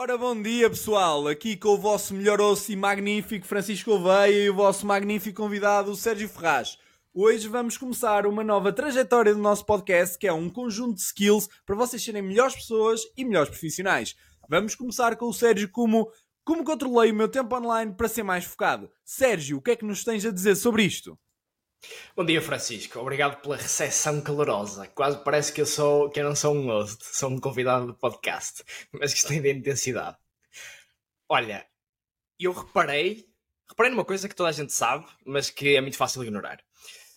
Ora, bom dia pessoal, aqui com o vosso melhor osso e magnífico Francisco Oveia e o vosso magnífico convidado Sérgio Ferraz. Hoje vamos começar uma nova trajetória do nosso podcast que é um conjunto de skills para vocês serem melhores pessoas e melhores profissionais. Vamos começar com o Sérgio como como controlei o meu tempo online para ser mais focado. Sérgio, o que é que nos tens a dizer sobre isto? Bom dia, Francisco. Obrigado pela recepção calorosa. Quase parece que eu, sou, que eu não sou um host, sou um convidado do podcast, mas que tem de intensidade. Olha, eu reparei, reparei numa coisa que toda a gente sabe, mas que é muito fácil ignorar.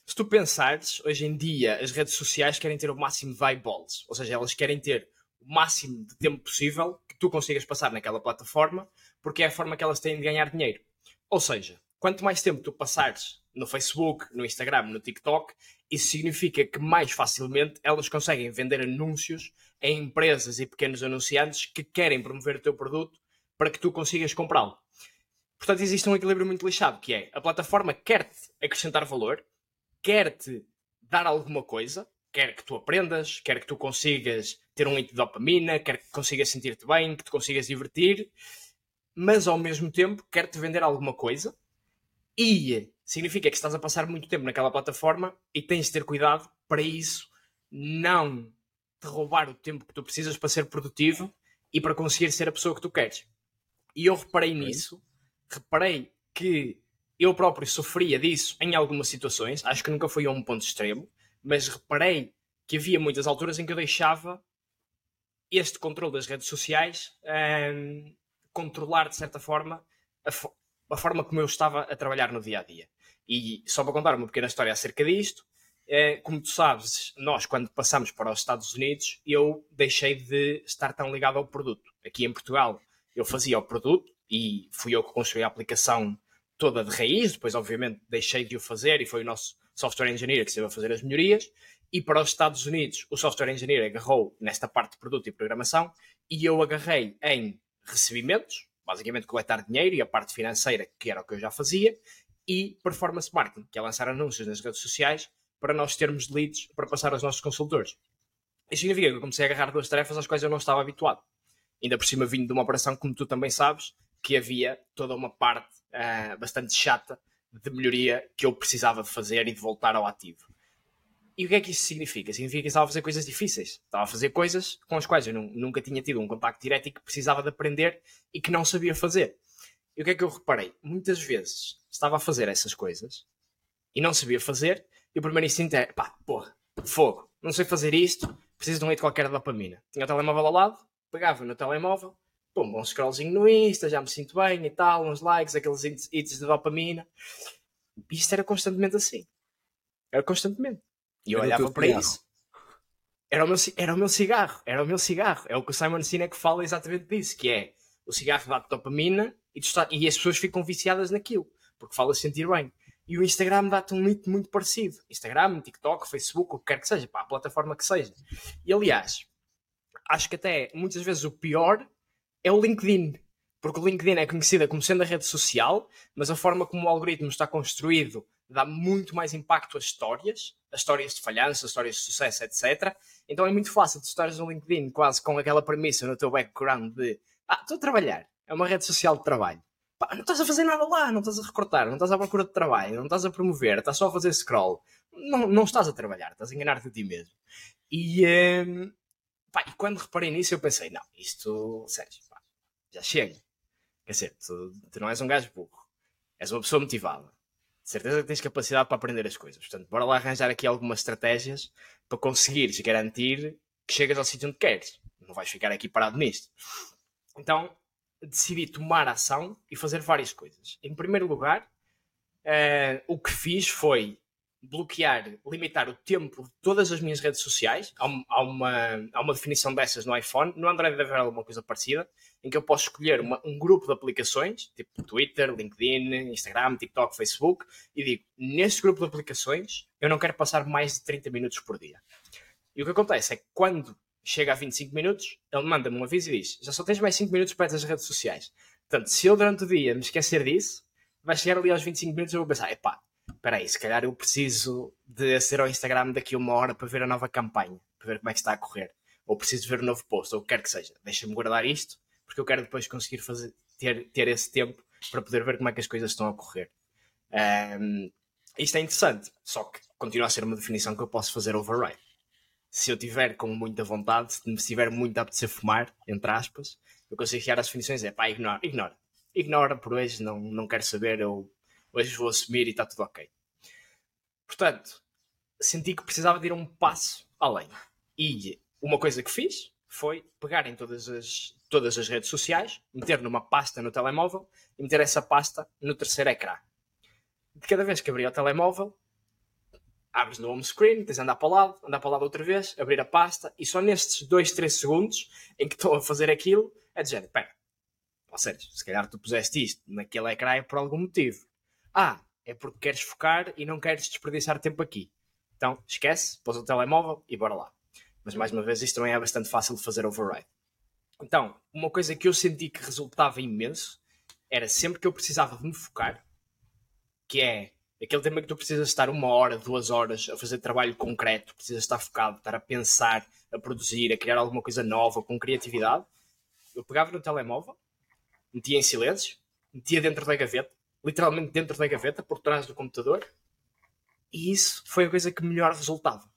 Se tu pensares, hoje em dia as redes sociais querem ter o máximo de eyeballs, ou seja, elas querem ter o máximo de tempo possível que tu consigas passar naquela plataforma, porque é a forma que elas têm de ganhar dinheiro. Ou seja, quanto mais tempo tu passares no Facebook, no Instagram, no TikTok, isso significa que mais facilmente elas conseguem vender anúncios a empresas e pequenos anunciantes que querem promover o teu produto para que tu consigas comprá-lo. Portanto, existe um equilíbrio muito lixado, que é a plataforma quer-te acrescentar valor, quer-te dar alguma coisa, quer que tu aprendas, quer que tu consigas ter um hit de dopamina, quer que consigas sentir-te bem, que te consigas divertir, mas ao mesmo tempo quer-te vender alguma coisa e significa que estás a passar muito tempo naquela plataforma e tens de ter cuidado para isso não te roubar o tempo que tu precisas para ser produtivo e para conseguir ser a pessoa que tu queres. E eu reparei nisso, reparei que eu próprio sofria disso em algumas situações, acho que nunca foi a um ponto extremo, mas reparei que havia muitas alturas em que eu deixava este controle das redes sociais um, controlar de certa forma a, a forma como eu estava a trabalhar no dia a dia. E só para contar uma pequena história acerca disto, é, como tu sabes, nós quando passamos para os Estados Unidos, eu deixei de estar tão ligado ao produto. Aqui em Portugal, eu fazia o produto e fui eu que construí a aplicação toda de raiz, depois obviamente deixei de o fazer e foi o nosso software engineer que esteve a fazer as melhorias. E para os Estados Unidos, o software engineer agarrou nesta parte de produto e programação e eu agarrei em recebimentos, basicamente coletar dinheiro e a parte financeira, que era o que eu já fazia, e performance marketing, que é lançar anúncios nas redes sociais para nós termos leads para passar aos nossos consultores. Isso significa que eu comecei a agarrar duas tarefas às quais eu não estava habituado. Ainda por cima vindo de uma operação, como tu também sabes, que havia toda uma parte uh, bastante chata de melhoria que eu precisava de fazer e de voltar ao ativo. E o que é que isso significa? Significa que estava a fazer coisas difíceis. Estava a fazer coisas com as quais eu não, nunca tinha tido um contacto direto e que precisava de aprender e que não sabia fazer. E o que é que eu reparei? Muitas vezes estava a fazer essas coisas e não sabia fazer, e o primeiro instinto é pá, porra, fogo, não sei fazer isto, preciso de um hit qualquer de dopamina. Tinha o telemóvel ao lado, pegava no telemóvel, pum, um scrollzinho no Insta, já me sinto bem e tal, uns likes, aqueles hits de dopamina. E isto era constantemente assim. Era constantemente. E eu era olhava para cigarro. isso. Era o, meu, era o meu cigarro, era o meu cigarro. É o que o Simon Sinek fala exatamente disso, que é o cigarro dá dopamina e, está, e as pessoas ficam viciadas naquilo, porque fala sentir bem. E o Instagram dá-te um mito muito parecido. Instagram, TikTok, Facebook, o que quer que seja, pá, a plataforma que seja. E aliás, acho que até muitas vezes o pior é o LinkedIn. Porque o LinkedIn é conhecida como sendo a rede social, mas a forma como o algoritmo está construído dá muito mais impacto às histórias, as histórias de falhança, as histórias de sucesso, etc. Então é muito fácil de estares no LinkedIn quase com aquela premissa no teu background de ah, estou a trabalhar, é uma rede social de trabalho. Pá, não estás a fazer nada lá, não estás a recortar, não estás à procura de trabalho, não estás a promover, estás só a fazer scroll. Não, não estás a trabalhar, estás a enganar-te a ti mesmo. E, um, pá, e quando reparei nisso eu pensei, não, isto, Sérgio, pá, já chega. Quer dizer, tu, tu não és um gajo burro, és uma pessoa motivada de certeza que tens capacidade para aprender as coisas. Portanto, bora lá arranjar aqui algumas estratégias para conseguires garantir que chegas ao sítio onde queres. Não vais ficar aqui parado nisto. Então, decidi tomar ação e fazer várias coisas. Em primeiro lugar, uh, o que fiz foi bloquear, limitar o tempo de todas as minhas redes sociais. Há, há, uma, há uma definição dessas no iPhone. No Android deve haver alguma coisa parecida, em que eu posso escolher uma, um grupo de aplicações, tipo Twitter, LinkedIn, Instagram, TikTok, Facebook, e digo, neste grupo de aplicações, eu não quero passar mais de 30 minutos por dia. E o que acontece é que quando chega a 25 minutos, ele manda-me um aviso e diz, já só tens mais 5 minutos para essas redes sociais. Portanto, se eu durante o dia me esquecer disso, vai chegar ali aos 25 minutos e eu vou pensar, epá, espera aí, se calhar eu preciso de aceder ao Instagram daqui uma hora para ver a nova campanha, para ver como é que está a correr. Ou preciso ver o novo post, ou o que quer que seja. Deixa-me guardar isto, porque eu quero depois conseguir fazer, ter, ter esse tempo para poder ver como é que as coisas estão a correr. Um, isto é interessante, só que continua a ser uma definição que eu posso fazer override. Se eu tiver com muita vontade, se me estiver muito a apetecer fumar, entre aspas, eu consigo criar as definições, é pá, ignora, ignora. Ignora por hoje, não, não quero saber, eu hoje vou assumir e está tudo ok. Portanto, senti que precisava de ir um passo além. E uma coisa que fiz foi pegar em todas as, todas as redes sociais, meter numa pasta no telemóvel e meter essa pasta no terceiro ecrã. De cada vez que abria o telemóvel, abres no home screen, tens de andar para o lado, andar para o lado outra vez, abrir a pasta e só nestes 2, 3 segundos em que estou a fazer aquilo é dizer, espera, ou seja, se calhar tu puseste isto naquele ecrã por algum motivo. Ah, é porque queres focar e não queres desperdiçar tempo aqui. Então, esquece, pôs o telemóvel e bora lá. Mas mais uma vez, isto também é bastante fácil de fazer override. Então, uma coisa que eu senti que resultava imenso era sempre que eu precisava de me focar, que é aquele tema que tu precisas estar uma hora, duas horas a fazer trabalho concreto, precisas estar focado, estar a pensar, a produzir, a criar alguma coisa nova, com criatividade. Eu pegava no telemóvel, metia em silêncio, metia dentro da gaveta, literalmente dentro da gaveta, por trás do computador, e isso foi a coisa que melhor resultava.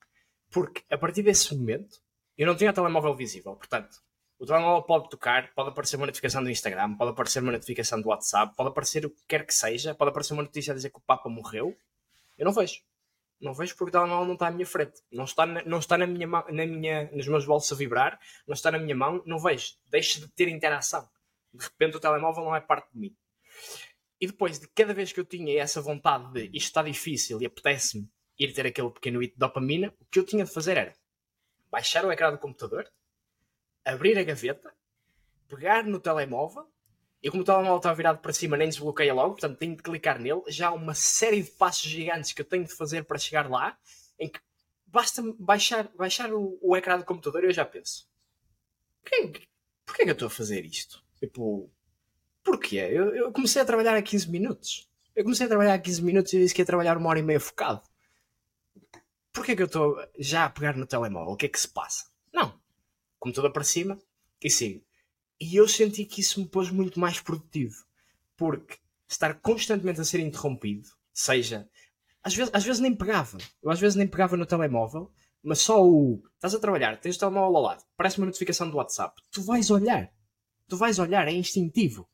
Porque a partir desse momento eu não tinha telemóvel visível. Portanto, o telemóvel pode tocar, pode aparecer uma notificação do Instagram, pode aparecer uma notificação do WhatsApp, pode aparecer o que quer que seja, pode aparecer uma notícia a dizer que o Papa morreu. Eu não vejo. Não vejo porque o telemóvel não está à minha frente. Não está, na, não está na minha, na minha, nos meus bolsos a vibrar, não está na minha mão, não vejo. Deixa de ter interação. De repente o telemóvel não é parte de mim. E depois, de cada vez que eu tinha essa vontade de isto está difícil e apetece-me ir ter aquele pequeno hito de dopamina, o que eu tinha de fazer era baixar o ecrã do computador, abrir a gaveta, pegar no telemóvel, e como o telemóvel está virado para cima, nem desbloqueia logo, portanto tenho de clicar nele. Já há uma série de passos gigantes que eu tenho de fazer para chegar lá, em que basta baixar, baixar o, o ecrã do computador e eu já penso: porquê, porquê que eu estou a fazer isto? Tipo, Porquê? Eu, eu comecei a trabalhar a 15 minutos. Eu comecei a trabalhar a 15 minutos e disse que ia trabalhar uma hora e meia focado. Porquê que eu estou já a pegar no telemóvel? O que é que se passa? Não. Computador para cima e sigo. E eu senti que isso me pôs muito mais produtivo. Porque estar constantemente a ser interrompido, seja. Às vezes, às vezes nem pegava. Eu às vezes nem pegava no telemóvel, mas só o. Estás a trabalhar, tens o telemóvel ao lado, parece uma notificação do WhatsApp. Tu vais olhar. Tu vais olhar, é instintivo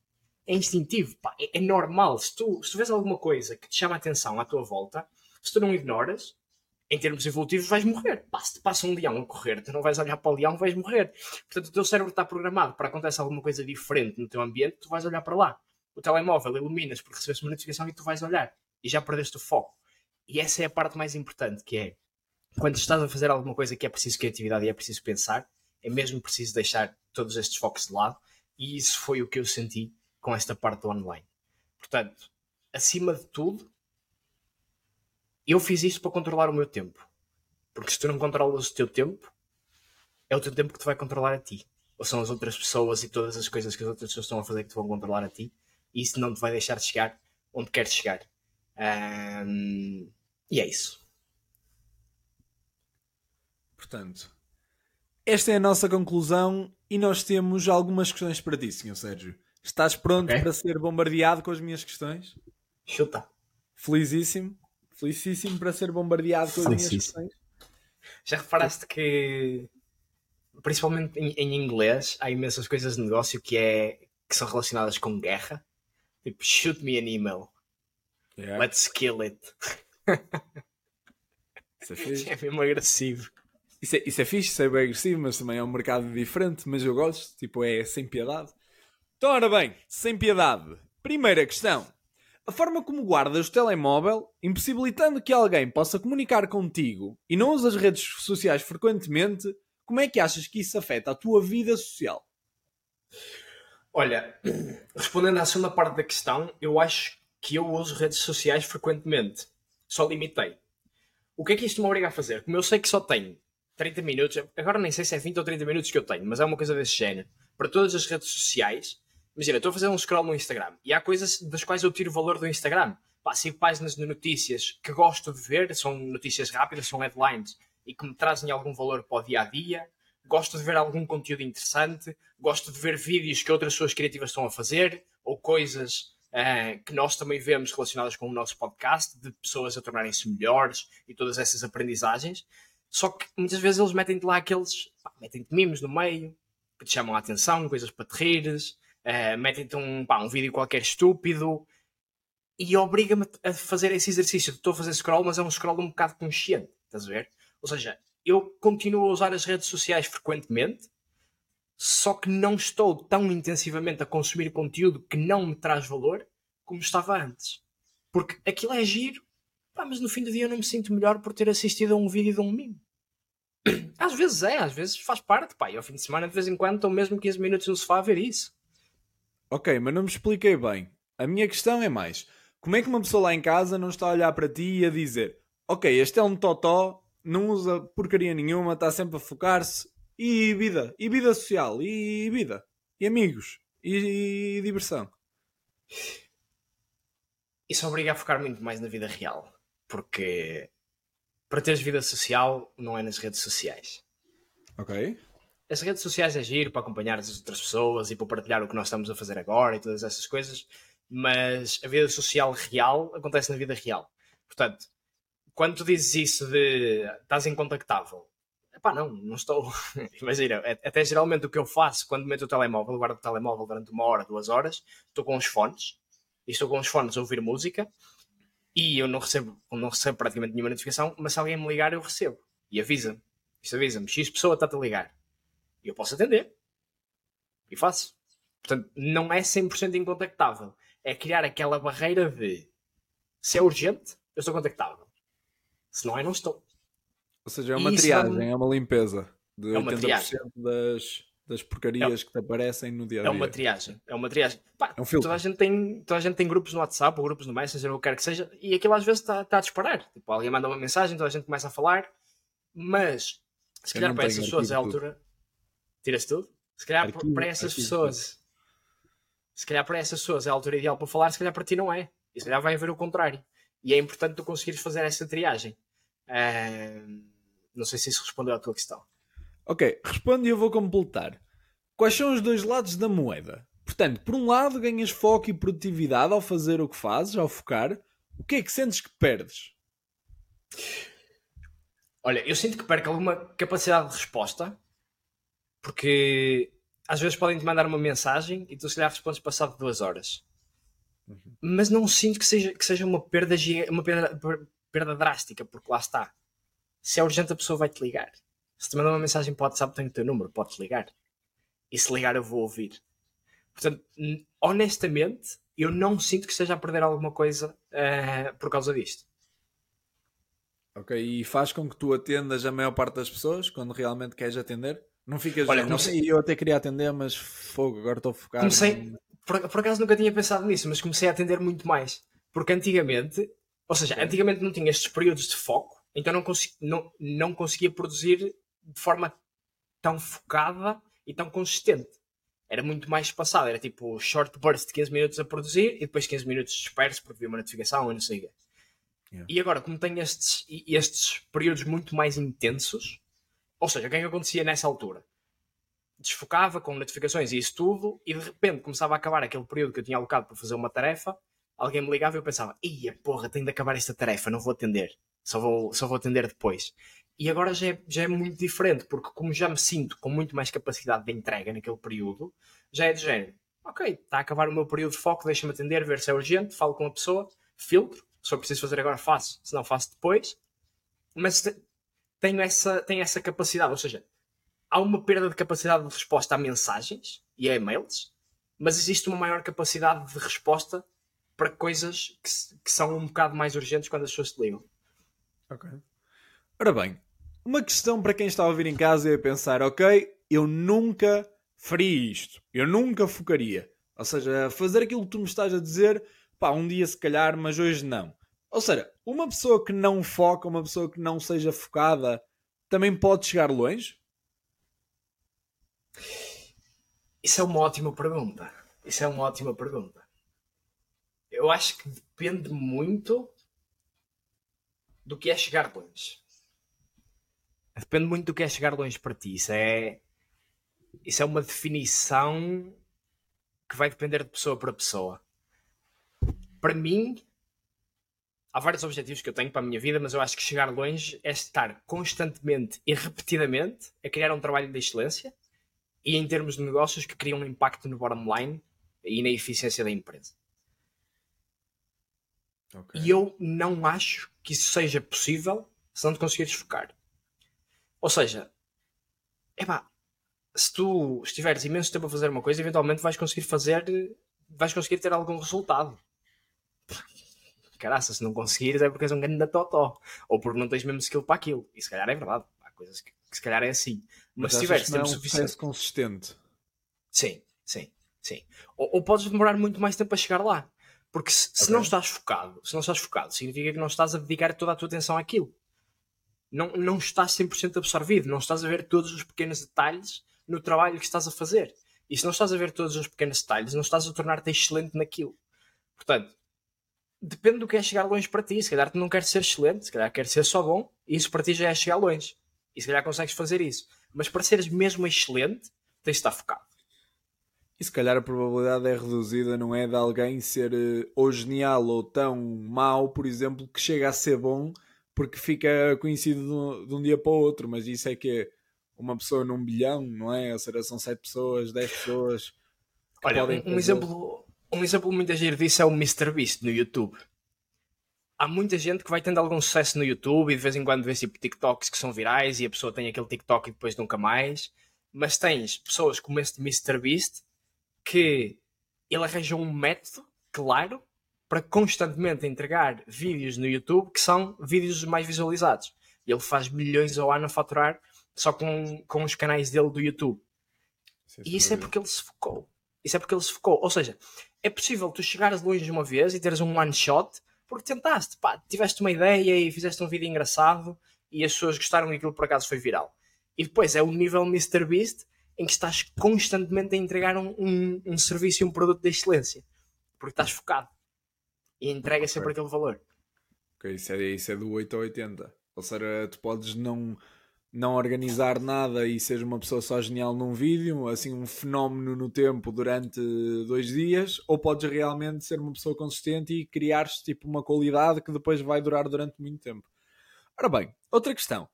é instintivo, pá, é, é, normal. Se tu, se tu vês alguma coisa que te chama a atenção à tua volta, se tu não ignoras, em termos evolutivos vais morrer. Pá, se te passa um leão a correr, tu não vais olhar para o leão, vais morrer. Portanto, o teu cérebro está programado para acontecer alguma coisa diferente no teu ambiente, tu vais olhar para lá. O telemóvel iluminas porque recebeste uma notificação e tu vais olhar. E já perdeste o foco. E essa é a parte mais importante, que é quando estás a fazer alguma coisa que é preciso criatividade e é preciso pensar, é mesmo preciso deixar todos estes focos de lado. E isso foi o que eu senti com esta parte do online. Portanto, acima de tudo, eu fiz isto para controlar o meu tempo. Porque se tu não controlas o teu tempo, é o teu tempo que te vai controlar a ti. Ou são as outras pessoas e todas as coisas que as outras pessoas estão a fazer que te vão controlar a ti. E isso não te vai deixar de chegar onde queres chegar. Um, e é isso. Portanto, esta é a nossa conclusão e nós temos algumas questões para ti, Sr. Sérgio. Estás pronto okay. para ser bombardeado com as minhas questões? Chuta. Felicíssimo. Felicíssimo para ser bombardeado com as minhas questões. Já reparaste que, principalmente em, em, inglês, há imensas coisas de negócio que, é, que são relacionadas com guerra? Tipo, shoot me an email. Yeah. Let's kill it. Isso é, fixe. é mesmo agressivo. Isso é, isso é fixe, isso é bem agressivo, mas também é um mercado diferente. Mas eu gosto, tipo, é sem piedade. Então, ora bem, sem piedade. Primeira questão. A forma como guardas o telemóvel, impossibilitando que alguém possa comunicar contigo e não usas as redes sociais frequentemente, como é que achas que isso afeta a tua vida social? Olha, respondendo à segunda parte da questão, eu acho que eu uso redes sociais frequentemente. Só limitei. O que é que isto me obriga a fazer? Como eu sei que só tenho 30 minutos, agora nem sei se é 20 ou 30 minutos que eu tenho, mas é uma coisa desse género, para todas as redes sociais, Imagina, estou a fazer um scroll no Instagram e há coisas das quais eu tiro valor do Instagram. Pá, sigo páginas de notícias que gosto de ver, são notícias rápidas, são headlines e que me trazem algum valor para o dia a dia. gosto de ver algum conteúdo interessante, gosto de ver vídeos que outras pessoas criativas estão a fazer, ou coisas uh, que nós também vemos relacionadas com o nosso podcast, de pessoas a tornarem-se melhores e todas essas aprendizagens. Só que muitas vezes eles metem-te lá aqueles, metem-te mimos no meio, que te chamam a atenção, coisas para te rires, uh, metem-te um, um vídeo qualquer estúpido e obriga-me a fazer esse exercício. Estou a fazer scroll, mas é um scroll um bocado consciente, estás a ver? Ou seja, eu continuo a usar as redes sociais frequentemente, só que não estou tão intensivamente a consumir conteúdo que não me traz valor como estava antes. Porque aquilo é giro, pá, mas no fim do dia eu não me sinto melhor por ter assistido a um vídeo de um mimo. Às vezes é, às vezes faz parte, pá, e ao fim de semana de vez em quando estou mesmo 15 minutos no sofá a ver isso. Ok, mas não me expliquei bem. A minha questão é mais: como é que uma pessoa lá em casa não está a olhar para ti e a dizer, ok, este é um totó, não usa porcaria nenhuma, está sempre a focar-se, e vida, e vida social, e vida, e amigos, e, e diversão. Isso obriga a focar muito mais na vida real, porque para teres vida social não é nas redes sociais. Ok. As redes sociais é giro para acompanhar as outras pessoas e para partilhar o que nós estamos a fazer agora e todas essas coisas, mas a vida social real acontece na vida real. Portanto, quando tu dizes isso de estás incontactável, pá, não, não estou. Imagina, é, até geralmente o que eu faço quando meto o telemóvel, guardo o telemóvel durante uma hora, duas horas, estou com os fones e estou com os fones a ouvir música e eu não recebo, não recebo praticamente nenhuma notificação, mas se alguém me ligar, eu recebo e avisa-me. Isto avisa-me, X pessoa está-te a ligar. E eu posso atender. E faço. Portanto, não é 100% incontactável. É criar aquela barreira de se é urgente, eu estou contactável. Se não é, não estou. Ou seja, é uma triagem, é uma limpeza de é uma 80% triagem. das, das porcarias é, que te aparecem no dia a dia. É uma triagem, é uma triagem. Pá, é um filtro. Toda a, gente tem, toda a gente tem grupos no WhatsApp ou grupos no Messenger, ou o que quer que seja, e aquilo às vezes está tá a disparar. Tipo, alguém manda uma mensagem, toda a gente começa a falar, mas se calhar para essas pessoas é a altura. Tiras tudo? Se calhar arquivo, para essas pessoas. Tudo. Se calhar para essas pessoas é a altura ideal para falar, se calhar para ti não é. E se calhar vai haver o contrário. E é importante tu conseguires fazer essa triagem. Uh, não sei se isso respondeu à tua questão. Ok, responde e eu vou completar. Quais são os dois lados da moeda? Portanto, por um lado ganhas foco e produtividade ao fazer o que fazes, ao focar. O que é que sentes que perdes? Olha, eu sinto que perco alguma capacidade de resposta, porque às vezes podem te mandar uma mensagem e tu se calhar respondes passado duas horas. Uhum. Mas não sinto que seja, que seja uma, perda, uma perda, perda drástica, porque lá está. Se é urgente, a pessoa vai te ligar. Se te mandar uma mensagem para o WhatsApp, tenho o teu número, podes ligar. E se ligar, eu vou ouvir. Portanto, honestamente, eu não sinto que esteja a perder alguma coisa uh, por causa disto. Ok, e faz com que tu atendas a maior parte das pessoas quando realmente queres atender? Não ficas. Olha, não sei, eu até queria atender, mas fogo, agora estou focado. Comecei, por, por acaso nunca tinha pensado nisso, mas comecei a atender muito mais. Porque antigamente, ou seja, antigamente não tinha estes períodos de foco, então não, consegui, não, não conseguia produzir de forma tão focada e tão consistente. Era muito mais espaçado, era tipo short burst de 15 minutos a produzir e depois 15 minutos disperso porque vi uma notificação ou não sei o quê. Yeah. E agora, como tenho estes, estes períodos muito mais intensos, ou seja, o que é que acontecia nessa altura? Desfocava com notificações e isso tudo, e de repente começava a acabar aquele período que eu tinha alocado para fazer uma tarefa, alguém me ligava e eu pensava, ia porra, tenho de acabar esta tarefa, não vou atender, só vou, só vou atender depois. E agora já é, já é muito diferente, porque como já me sinto com muito mais capacidade de entrega naquele período, já é de género, ok, está a acabar o meu período de foco, deixa-me atender, ver se é urgente, falo com a pessoa, filtro, se eu preciso fazer agora faço, se não faço depois. Mas tenho essa, tenho essa capacidade, ou seja, há uma perda de capacidade de resposta a mensagens e a e-mails, mas existe uma maior capacidade de resposta para coisas que, que são um bocado mais urgentes quando as pessoas te ligam. Ok. Ora bem, uma questão para quem está a ouvir em casa é pensar, ok, eu nunca faria isto, eu nunca focaria. Ou seja, fazer aquilo que tu me estás a dizer pá, um dia se calhar, mas hoje não. Ou seja, uma pessoa que não foca, uma pessoa que não seja focada, também pode chegar longe? Isso é uma ótima pergunta. Isso é uma ótima pergunta. Eu acho que depende muito do que é chegar longe. Depende muito do que é chegar longe para ti. Isso é, isso é uma definição que vai depender de pessoa para pessoa. Para mim, há vários objetivos que eu tenho para a minha vida, mas eu acho que chegar longe é estar constantemente e repetidamente a criar um trabalho de excelência e em termos de negócios que criam um impacto no bottom line e na eficiência da empresa. Okay. E eu não acho que isso seja possível se não te conseguires focar. Ou seja, epá, se tu estiveres imenso tempo a fazer uma coisa, eventualmente vais conseguir fazer, vais conseguir ter algum resultado. Caraca, se não conseguires é porque és um grande totó. Ou porque não tens mesmo skill para aquilo. E se calhar é verdade. Há coisas que, que se calhar é assim. Mas, Mas se tiveres tempo é um suficiente. consistente. Sim, sim, sim. Ou, ou, podes demorar muito mais tempo a chegar lá. Porque se, okay. se, não estás focado, se não estás focado, significa que não estás a dedicar toda a tua atenção àquilo. Não, não estás 100% absorvido, não estás a ver todos os pequenos detalhes no trabalho que estás a fazer. E se não estás a ver todos os pequenos detalhes, não estás a tornar-te excelente naquilo. Portanto, depende do que é chegar longe para ti. Se calhar tu não queres ser excelente, se calhar queres ser só bom, e isso para ti já é chegar longe. E se calhar consegues fazer isso. Mas para seres mesmo excelente, tens de estar focado. E se calhar a probabilidade é reduzida, não é? De alguém ser uh, ou genial ou tão mau, por exemplo, que chega a ser bom porque fica conhecido de um, dia para o outro. Mas isso é que é uma pessoa num bilhão, não é? Ou seja, são 7 pessoas, 10 pessoas. Olha, um, um exemplo, um exemplo muito giro disso é o MrBeast no YouTube. Há muita gente que vai tendo algum sucesso no YouTube e de vez em quando vê tipo TikToks que são virais e a pessoa tem aquele TikTok e depois nunca mais. Mas tens pessoas como este MrBeast que ele arranja um método claro para constantemente entregar vídeos no YouTube que são vídeos mais visualizados. Ele faz milhões ao ano a faturar só com, com os canais dele do YouTube. Sim, e isso é porque ele se focou. Isso é porque ele se focou. Ou seja, é possível tu chegares longe de uma vez e teres um one shot porque tentaste, pá, tiveste uma ideia e fizeste um vídeo engraçado e as pessoas gostaram e aquilo por acaso foi viral. E depois é o nível Mr. Beast em que estás constantemente a entregar um, um, um serviço e um produto de excelência porque estás focado e entrega okay. sempre aquele valor. Ok, isso é, isso é do 8 a 80. Ou seja, tu podes não não organizar nada e seja uma pessoa só genial num vídeo, assim um fenómeno no tempo durante dois dias, ou podes realmente ser uma pessoa consistente e criar-te tipo uma qualidade que depois vai durar durante muito tempo. Ora bem, outra questão.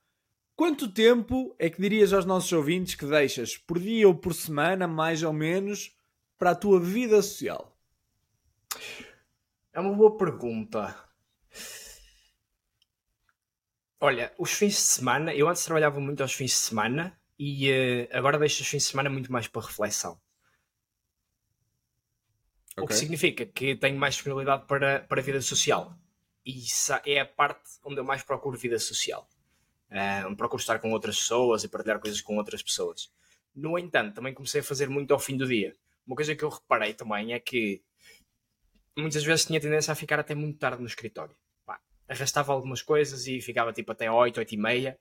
Quanto tempo é que dirias aos nossos ouvintes que deixas por dia ou por semana, mais ou menos, para a tua vida social? É uma boa pergunta. Olha, os fins de semana, eu antes trabalhava muito aos fins de semana e uh, agora deixo os fins de semana muito mais para reflexão. O que significa que tenho mais disponibilidade para, para a vida social. E isso é a parte onde eu mais procuro vida social. Uh, procuro estar com outras pessoas e partilhar coisas com outras pessoas. No entanto, também comecei a fazer muito ao fim do dia. Uma coisa que eu reparei também é que muitas vezes tinha tendência a ficar até muito tarde no escritório arrastava algumas coisas e ficava tipo até 8, 8 e meia.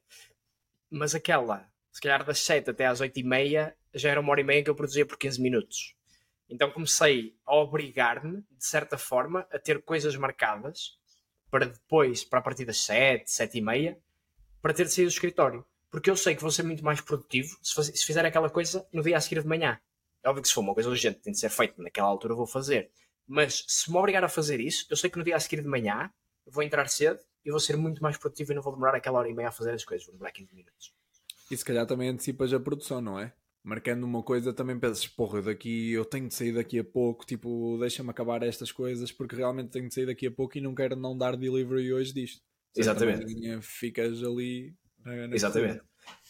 Mas aquela, se calhar das 7 até às 8 e meia, já era uma hora e meia que eu produzia por 15 minutos. Então comecei a obrigar-me, de certa forma, a ter coisas marcadas para depois, para a partir das 7, 7 e meia, para ter de sair do escritório. Porque eu sei que vou ser muito mais produtivo se, fizer aquela coisa no dia a seguir de manhã. É óbvio que se for uma coisa urgente, tem de ser feita naquela altura, vou fazer. Mas se me obrigar a fazer isso, eu sei que no dia a seguir de manhã vou entrar cedo e vou ser muito mais produtivo e não vou demorar aquela hora e meia a fazer as coisas, vou demorar 15 minutos. E se calhar também antecipas a produção, não é? Marcando uma coisa também pensas, porra, daqui eu tenho de sair daqui a pouco, tipo, deixa-me acabar estas coisas porque realmente tenho de sair daqui a pouco e não quero não dar delivery hoje disto. Exatamente. Ficas ali. Exatamente.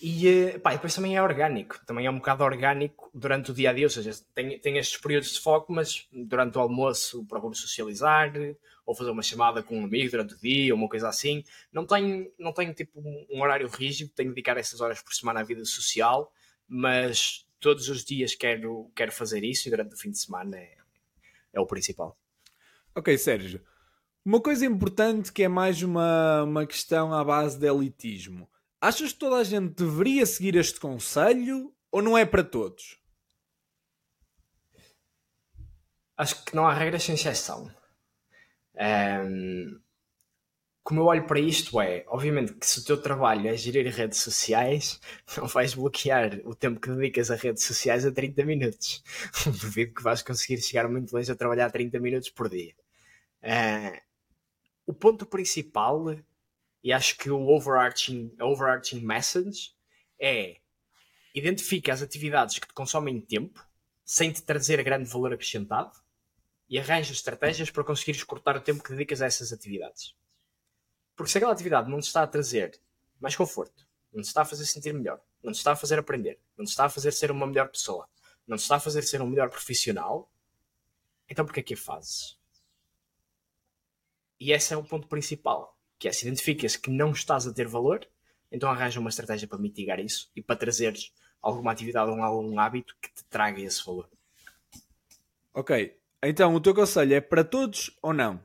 E, eh, pá, depois também é orgânico, também é um bocado orgânico durante o dia a dia, ou seja, tem, tem estes períodos de foco, mas durante o almoço procuro socializar, ou fazer uma chamada com um amigo durante o dia, ou uma coisa assim. Não tenho, não tenho tipo um horário rígido, tenho de dedicar essas horas por semana à vida social, mas todos os dias quero, quero fazer isso e durante o fim de semana é, é o principal. Ok, Sérgio. Uma coisa importante que é mais uma, uma questão à base de elitismo Achas que toda a gente deveria seguir este conselho ou não é para todos? Acho que não há regras sem exceção. Um, como eu olho para isto é, obviamente que se o teu trabalho é gerir redes sociais, não vais bloquear o tempo que dedicas a redes sociais a 30 minutos. Duvido que vais conseguir chegar muito longe a trabalhar 30 minutos por dia. Uh, o ponto principal, e acho que o overarching, overarching message é identifica as atividades que te consomem tempo sem te trazer grande valor acrescentado e arranja estratégias para conseguires cortar o tempo que dedicas a essas atividades. Porque se aquela atividade não te está a trazer mais conforto, não te está a fazer sentir melhor, não te está a fazer aprender, não te está a fazer ser uma melhor pessoa, não te está a fazer ser um melhor profissional, então porquê é que a fazes? E esse é o ponto principal, que é se identificas que não estás a ter valor, então arranja uma estratégia para mitigar isso e para trazeres alguma atividade ou algum hábito que te traga esse valor. Ok, então o teu conselho é para todos ou não?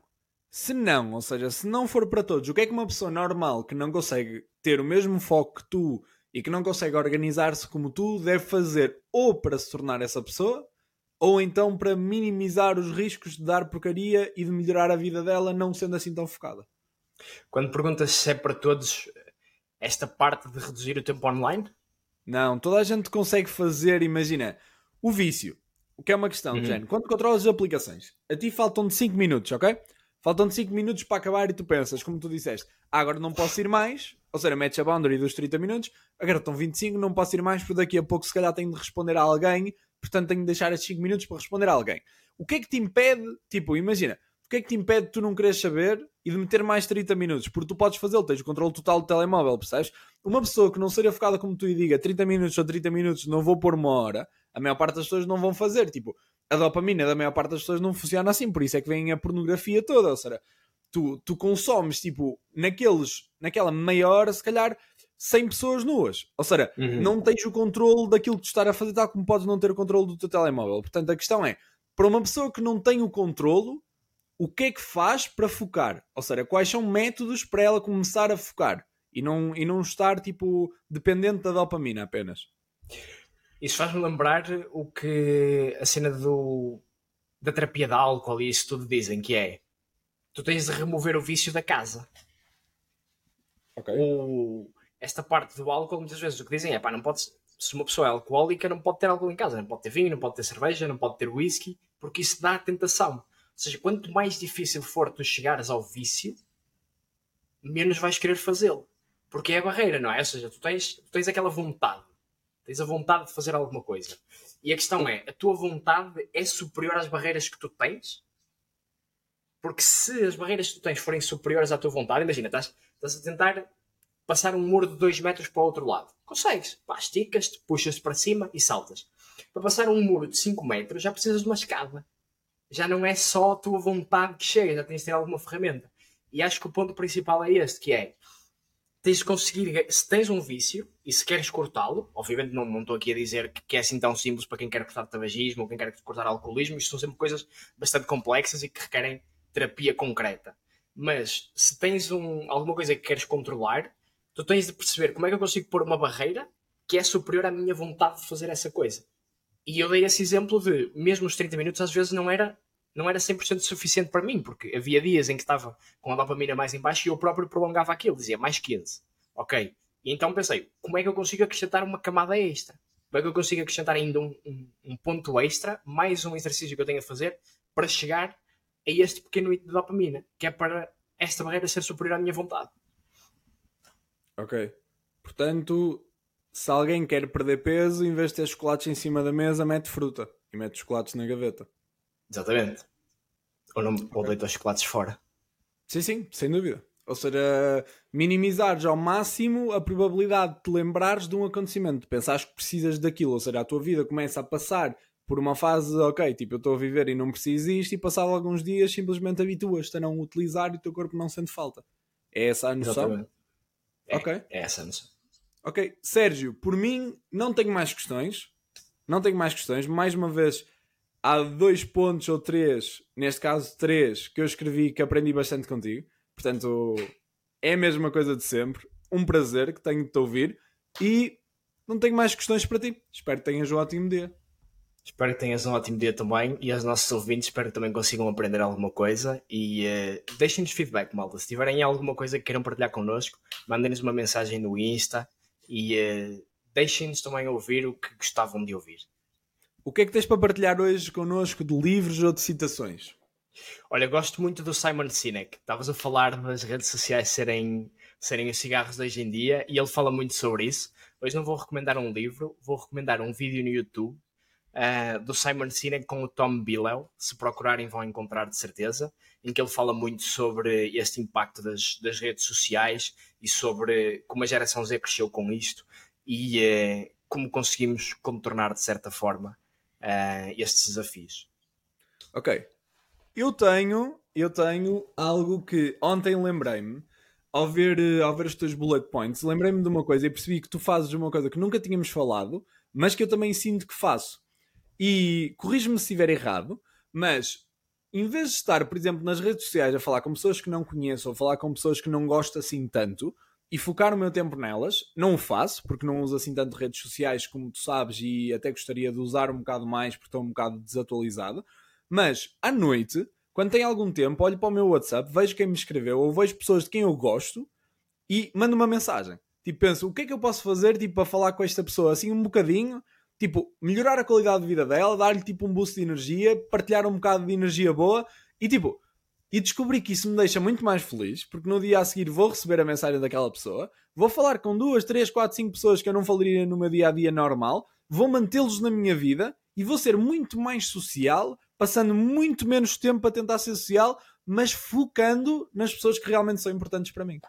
Se não, ou seja, se não for para todos, o que é que uma pessoa normal que não consegue ter o mesmo foco que tu e que não consegue organizar-se como tu deve fazer ou para se tornar essa pessoa ou então para minimizar os riscos de dar porcaria e de melhorar a vida dela não sendo assim tão focada? Quando perguntas se é para todos esta parte de reduzir o tempo online? Não, toda a gente consegue fazer, imagina, o vício. O que é uma questão, uhum. Jane. Quando controlas as aplicações, a ti faltam de 5 minutos, ok? Faltam-te 5 minutos para acabar e tu pensas, como tu disseste, ah, agora não posso ir mais, ou seja, metes a boundary dos 30 minutos, agora estão 25, não posso ir mais, porque daqui a pouco se calhar tenho de responder a alguém, portanto tenho de deixar estes 5 minutos para responder a alguém. O que é que te impede, tipo, imagina, o que é que te impede de tu não queres saber e de meter mais 30 minutos? Porque tu podes fazê-lo, tens o controle total do telemóvel, percebes? Uma pessoa que não seja focada como tu e diga 30 minutos ou 30 minutos, não vou pôr uma hora, a maior parte das pessoas não vão fazer, tipo, a dopamina da maior parte das pessoas não funciona assim, por isso é que vem a pornografia toda, ou seja, tu, tu consomes, tipo, naqueles, naquela meia hora, se calhar, 100 pessoas nuas. Ou seja, uhum. não tens o controle daquilo que tu estás a fazer, tal como podes não ter o controle do teu telemóvel. Portanto, a questão é, para uma pessoa que não tem o controlo, o que é que faz para focar? Ou seja, quais são métodos para ela começar a focar? E não, e não estar, tipo, dependente da dopamina apenas. Isso faz-me lembrar o que a cena do, da terapia de álcool e isso tudo dizem, que é tu tens de remover o vício da casa. Ok. O, esta parte do álcool, muitas vezes o que dizem é pá, não pode, se uma pessoa é alcoólica, não pode ter álcool em casa, não pode ter vinho, não pode ter cerveja, não pode ter whisky, porque isso dá a tentação. Seja, quanto mais difícil for tu chegares ao vício, menos vais querer fazê-lo. Porque é a barreira, não é? Ou seja, tu tens, tu tens aquela vontade Tens a vontade de fazer alguma coisa. E a questão é: a tua vontade é superior às barreiras que tu tens? Porque se as barreiras que tu tens forem superiores à tua vontade, imagina, estás, estás a tentar passar um muro de 2 metros para o outro lado. Consegues. Pá, esticas-te, puxas-te para cima e saltas. Para passar um muro de 5 metros já precisas de uma escada. Já não é só a tua vontade que chega, já tens de ter alguma ferramenta. E acho que o ponto principal é este, que é tens de conseguir, se tens um vício e se queres cortá-lo, obviamente não, estou aqui a dizer que, que, é assim tão simples para quem quer cortar tabagismo ou quem quer cortar alcoolismo, isto são sempre coisas bastante complexas e que requerem terapia concreta. Mas se tens um, alguma coisa que queres controlar, tu tens de perceber como é que eu consigo pôr uma barreira que é superior à minha vontade de fazer essa coisa. E eu dei esse exemplo de, mesmo os 30 minutos, às vezes não era não era 100% suficiente para mim, porque havia dias em que estava com a dopamina mais em baixo e eu próprio prolongava aquilo, dizia mais 15. Ok. E então pensei, como é que eu consigo acrescentar uma camada extra? Como é que eu consigo acrescentar ainda um, um, um ponto extra, mais um exercício que eu tenho a fazer para chegar a este pequeno hito de dopamina, que é para esta barreira ser superior à minha vontade. Ok. Portanto, se alguém quer perder peso, em vez de ter chocolates em cima da mesa, mete fruta e mete chocolates na gaveta. Exatamente. Ou, não, ou deita os chocolates fora. Sim, sim, sem dúvida. Ou seja, minimizares ao máximo a probabilidade de te lembrares de um acontecimento, de pensares que precisas daquilo. Ou seja, a tua vida começa a passar por uma fase, ok, tipo, eu estou a viver e não preciso disto, e passado alguns dias simplesmente habituas-te a não utilizar e o teu corpo não sente falta. É essa a noção? Exatamente. É, ok. É essa a noção. Ok, Sérgio, por mim não tenho mais questões. Não tenho mais questões. Mais uma vez, há dois pontos ou três, neste caso três, que eu escrevi que aprendi bastante contigo. Portanto, é a mesma coisa de sempre. Um prazer que tenho de te ouvir e não tenho mais questões para ti. Espero que tenhas um ótimo dia. Espero que tenhas um ótimo dia também e aos nossos ouvintes espero que também consigam aprender alguma coisa e uh, deixem-nos feedback, malta. Se tiverem alguma coisa que queiram partilhar connosco, mandem-nos uma mensagem no Insta e uh, deixem-nos também ouvir o que gostavam de ouvir. O que é que tens para partilhar hoje connosco de livros ou de citações? Olha, gosto muito do Simon Sinek. Estavas a falar das redes sociais serem, serem os cigarros de hoje em dia e ele fala muito sobre isso. Hoje não vou recomendar um livro, vou recomendar um vídeo no YouTube uh, do Simon Sinek com o Tom Billow. Se procurarem, vão encontrar de certeza. Em que ele fala muito sobre este impacto das, das redes sociais e sobre como a geração Z cresceu com isto e uh, como conseguimos contornar de certa forma uh, estes desafios. Ok, eu tenho, eu tenho algo que ontem lembrei-me ao ver, ao ver os teus bullet points, lembrei-me de uma coisa e percebi que tu fazes uma coisa que nunca tínhamos falado, mas que eu também sinto que faço. E corrijo-me se estiver errado, mas em vez de estar, por exemplo, nas redes sociais a falar com pessoas que não conheço ou falar com pessoas que não gosto assim tanto e focar o meu tempo nelas, não o faço, porque não uso assim tanto redes sociais como tu sabes e até gostaria de usar um bocado mais porque estou um bocado desatualizado. Mas à noite, quando tenho algum tempo, olho para o meu WhatsApp, vejo quem me escreveu ou vejo pessoas de quem eu gosto e mando uma mensagem. Tipo, penso, o que é que eu posso fazer tipo, para falar com esta pessoa assim um bocadinho? Tipo, melhorar a qualidade de vida dela, dar-lhe tipo um boost de energia, partilhar um bocado de energia boa e tipo, e descobri que isso me deixa muito mais feliz, porque no dia a seguir vou receber a mensagem daquela pessoa, vou falar com duas, três, quatro, cinco pessoas que eu não falaria no meu dia a dia normal, vou mantê-los na minha vida e vou ser muito mais social passando muito menos tempo a tentar ser social, mas focando nas pessoas que realmente são importantes para mim.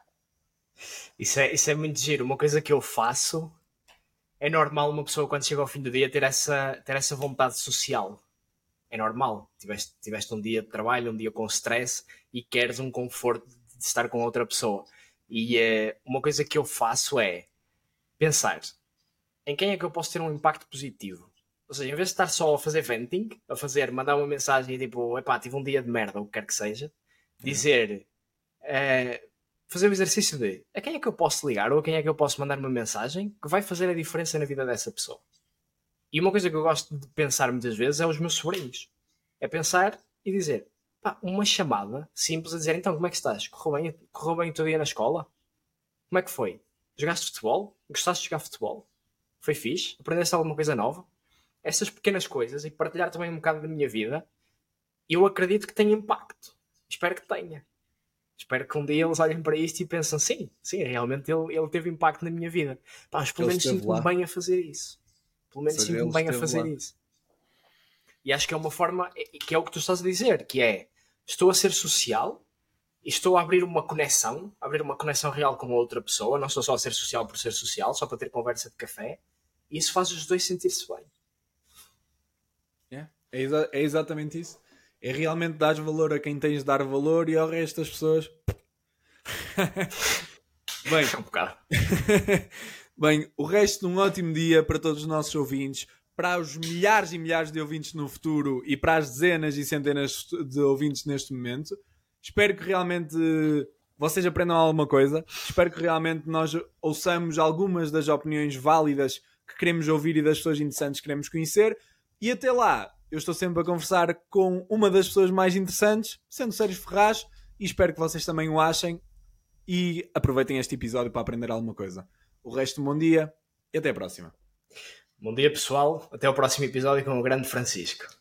Isso é, isso é muito giro. Uma coisa que eu faço é normal uma pessoa quando chega ao fim do dia ter essa, ter essa vontade social. É normal. Tiveste, tiveste um dia de trabalho, um dia com stress e queres um conforto de estar com outra pessoa. E é, uma coisa que eu faço é pensar em quem é que eu posso ter um impacto positivo. Ou seja, em vez de estar só a fazer venting, a fazer, mandar uma mensagem tipo, epá, tive um dia de merda, o que quer que seja, dizer, é, fazer o exercício de a quem é que eu posso ligar ou a quem é que eu posso mandar uma mensagem que vai fazer a diferença na vida dessa pessoa. E uma coisa que eu gosto de pensar muitas vezes é os meus sobrinhos. É pensar e dizer, pá, uma chamada simples a dizer, então como é que estás? Correu bem, correu bem o teu dia na escola? Como é que foi? Jogaste futebol? Gostaste de jogar futebol? Foi fixe? Aprendeste alguma coisa nova? essas pequenas coisas e partilhar também um bocado da minha vida, eu acredito que tem impacto. Espero que tenha. Espero que um dia eles olhem para isto e pensem, sim, sim, realmente ele, ele teve impacto na minha vida. Pá, mas pelo menos sinto-me bem a fazer isso. Pelo menos sinto-me bem a fazer lá. isso. E acho que é uma forma, que é o que tu estás a dizer, que é, estou a ser social e estou a abrir uma conexão, abrir uma conexão real com outra pessoa, não estou só a ser social por ser social, só para ter conversa de café, e isso faz os dois sentir-se bem. É, exa é exatamente isso. É realmente dar valor a quem tens de dar valor e ao resto das pessoas. Bem, um bocado. Bem, o resto de um ótimo dia para todos os nossos ouvintes, para os milhares e milhares de ouvintes no futuro e para as dezenas e centenas de ouvintes neste momento. Espero que realmente vocês aprendam alguma coisa. Espero que realmente nós ouçamos algumas das opiniões válidas que queremos ouvir e das pessoas interessantes que queremos conhecer. E até lá, eu estou sempre a conversar com uma das pessoas mais interessantes, sendo Sérgio Ferraz, e espero que vocês também o achem e aproveitem este episódio para aprender alguma coisa. O resto, bom dia e até a próxima. Bom dia, pessoal. Até o próximo episódio com o grande Francisco.